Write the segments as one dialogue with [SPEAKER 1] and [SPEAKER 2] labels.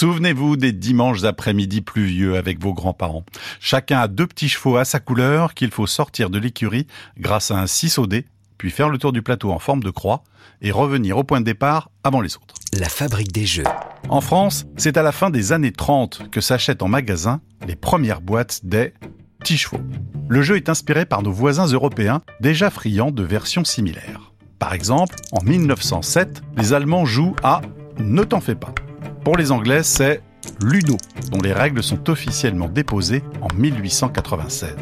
[SPEAKER 1] Souvenez-vous des dimanches après-midi pluvieux avec vos grands-parents. Chacun a deux petits chevaux à sa couleur qu'il faut sortir de l'écurie grâce à un 6 au dé, puis faire le tour du plateau en forme de croix et revenir au point de départ avant les autres.
[SPEAKER 2] La fabrique des jeux.
[SPEAKER 1] En France, c'est à la fin des années 30 que s'achètent en magasin les premières boîtes des petits chevaux. Le jeu est inspiré par nos voisins européens déjà friands de versions similaires. Par exemple, en 1907, les Allemands jouent à Ne t'en fais pas. Pour les Anglais, c'est Ludo, dont les règles sont officiellement déposées en 1896.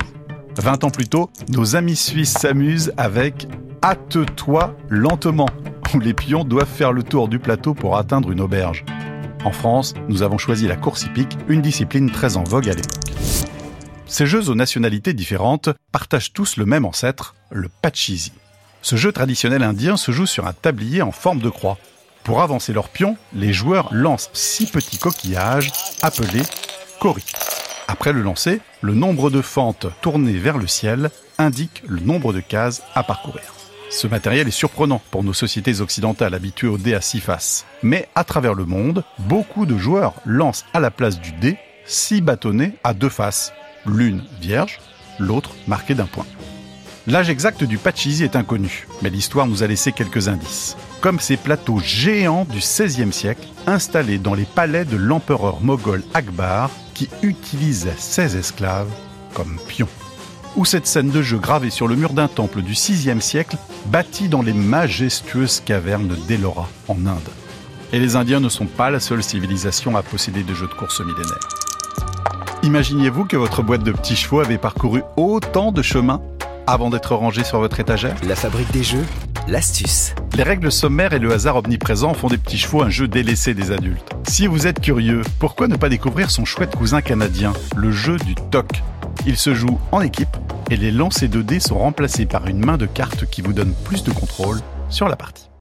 [SPEAKER 1] 20 ans plus tôt, nos amis suisses s'amusent avec Hâte-toi lentement, où les pions doivent faire le tour du plateau pour atteindre une auberge. En France, nous avons choisi la course hippique, une discipline très en vogue à l'époque. Ces jeux aux nationalités différentes partagent tous le même ancêtre, le pachisi. Ce jeu traditionnel indien se joue sur un tablier en forme de croix. Pour avancer leurs pions, les joueurs lancent six petits coquillages appelés kori. Après le lancer, le nombre de fentes tournées vers le ciel indique le nombre de cases à parcourir. Ce matériel est surprenant pour nos sociétés occidentales habituées au dé à six faces. Mais à travers le monde, beaucoup de joueurs lancent à la place du dé six bâtonnets à deux faces, l'une vierge, l'autre marquée d'un point. L'âge exact du Pachisi est inconnu, mais l'histoire nous a laissé quelques indices. Comme ces plateaux géants du XVIe siècle, installés dans les palais de l'empereur moghol Akbar, qui utilisait ses esclaves comme pions. Ou cette scène de jeu gravée sur le mur d'un temple du VIe siècle, bâti dans les majestueuses cavernes d'Ellora, en Inde. Et les Indiens ne sont pas la seule civilisation à posséder des jeux de course millénaires. Imaginiez-vous que votre boîte de petits chevaux avait parcouru autant de chemins avant d'être rangé sur votre étagère?
[SPEAKER 2] La fabrique des jeux, l'astuce.
[SPEAKER 1] Les règles sommaires et le hasard omniprésent font des petits chevaux un jeu délaissé des adultes. Si vous êtes curieux, pourquoi ne pas découvrir son chouette cousin canadien, le jeu du toc? Il se joue en équipe et les lancers de dés sont remplacés par une main de cartes qui vous donne plus de contrôle sur la partie.